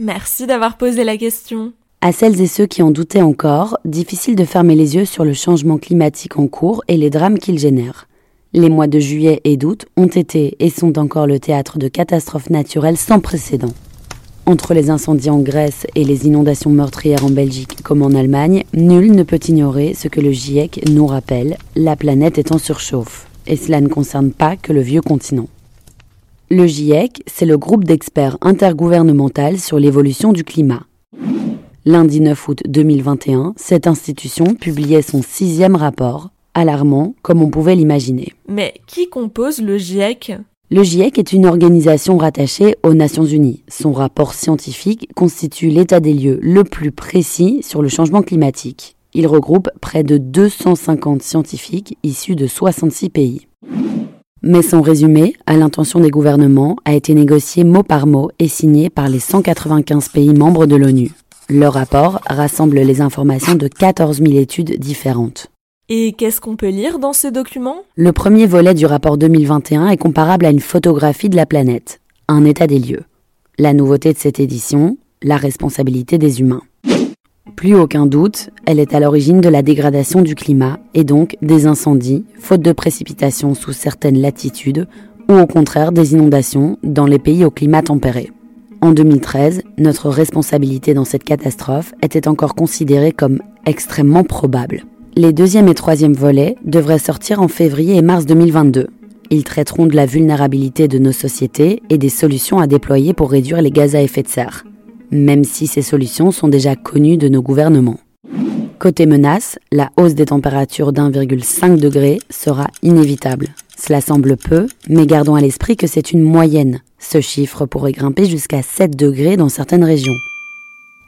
Merci d'avoir posé la question. À celles et ceux qui en doutaient encore, difficile de fermer les yeux sur le changement climatique en cours et les drames qu'il génère. Les mois de juillet et d'août ont été et sont encore le théâtre de catastrophes naturelles sans précédent. Entre les incendies en Grèce et les inondations meurtrières en Belgique comme en Allemagne, nul ne peut ignorer ce que le GIEC nous rappelle, la planète est en surchauffe. Et cela ne concerne pas que le vieux continent. Le GIEC, c'est le groupe d'experts intergouvernemental sur l'évolution du climat. Lundi 9 août 2021, cette institution publiait son sixième rapport, alarmant comme on pouvait l'imaginer. Mais qui compose le GIEC Le GIEC est une organisation rattachée aux Nations Unies. Son rapport scientifique constitue l'état des lieux le plus précis sur le changement climatique. Il regroupe près de 250 scientifiques issus de 66 pays. Mais son résumé, à l'intention des gouvernements, a été négocié mot par mot et signé par les 195 pays membres de l'ONU. Le rapport rassemble les informations de 14 000 études différentes. Et qu'est-ce qu'on peut lire dans ce document? Le premier volet du rapport 2021 est comparable à une photographie de la planète, un état des lieux. La nouveauté de cette édition, la responsabilité des humains. Plus aucun doute, elle est à l'origine de la dégradation du climat et donc des incendies, faute de précipitations sous certaines latitudes, ou au contraire des inondations dans les pays au climat tempéré. En 2013, notre responsabilité dans cette catastrophe était encore considérée comme extrêmement probable. Les deuxième et troisième volets devraient sortir en février et mars 2022. Ils traiteront de la vulnérabilité de nos sociétés et des solutions à déployer pour réduire les gaz à effet de serre même si ces solutions sont déjà connues de nos gouvernements. Côté menace, la hausse des températures d'1,5 degré sera inévitable. Cela semble peu, mais gardons à l'esprit que c'est une moyenne. Ce chiffre pourrait grimper jusqu'à 7 degrés dans certaines régions.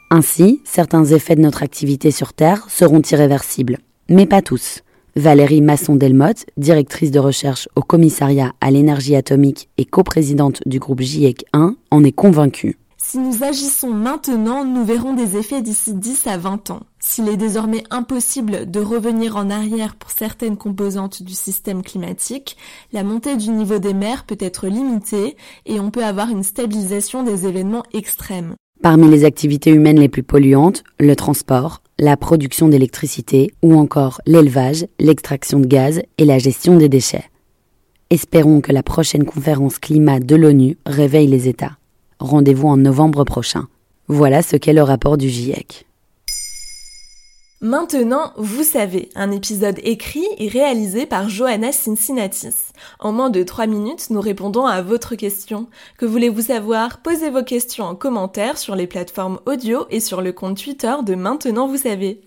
Ainsi, certains effets de notre activité sur Terre seront irréversibles, mais pas tous. Valérie Masson-Delmotte, directrice de recherche au commissariat à l'énergie atomique et coprésidente du groupe GIEC 1, en est convaincue. Si nous agissons maintenant, nous verrons des effets d'ici 10 à 20 ans. S'il est désormais impossible de revenir en arrière pour certaines composantes du système climatique, la montée du niveau des mers peut être limitée et on peut avoir une stabilisation des événements extrêmes. Parmi les activités humaines les plus polluantes, le transport, la production d'électricité ou encore l'élevage, l'extraction de gaz et la gestion des déchets. Espérons que la prochaine conférence climat de l'ONU réveille les États. Rendez-vous en novembre prochain. Voilà ce qu'est le rapport du GIEC. Maintenant, vous savez, un épisode écrit et réalisé par Johanna Cincinnatis. En moins de 3 minutes, nous répondons à votre question. Que voulez-vous savoir? Posez vos questions en commentaire sur les plateformes audio et sur le compte Twitter de Maintenant, vous savez.